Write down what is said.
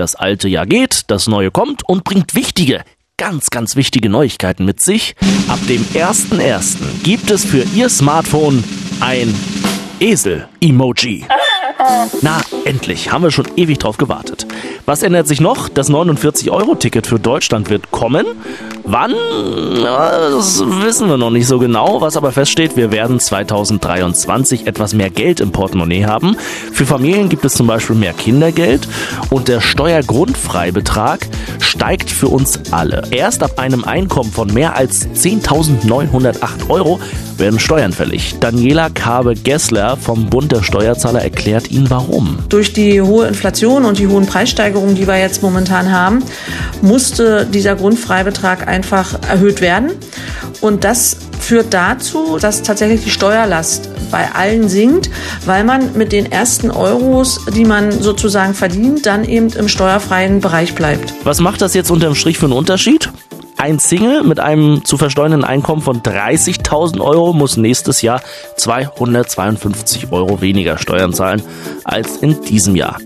Das alte Jahr geht, das neue kommt und bringt wichtige, ganz, ganz wichtige Neuigkeiten mit sich. Ab dem 1.1. gibt es für Ihr Smartphone ein Esel-Emoji. Na, endlich, haben wir schon ewig drauf gewartet. Was ändert sich noch? Das 49-Euro-Ticket für Deutschland wird kommen. Wann? Das wissen wir noch nicht so genau. Was aber feststeht, wir werden 2023 etwas mehr Geld im Portemonnaie haben. Für Familien gibt es zum Beispiel mehr Kindergeld und der Steuergrundfreibetrag steigt für uns alle. Erst ab einem Einkommen von mehr als 10.908 Euro werden Steuern fällig. Daniela Kabe-Gessler vom Bund der Steuerzahler erklärt Ihnen warum. Durch die hohe Inflation und die hohen Preissteigerungen, die wir jetzt momentan haben, musste dieser Grundfreibetrag einfach erhöht werden. Und das führt dazu, dass tatsächlich die Steuerlast bei allen sinkt, weil man mit den ersten Euros, die man sozusagen verdient, dann eben im steuerfreien Bereich bleibt. Was macht das jetzt unterm Strich für einen Unterschied? Ein Single mit einem zu versteuernden Einkommen von 30.000 Euro muss nächstes Jahr 252 Euro weniger Steuern zahlen als in diesem Jahr.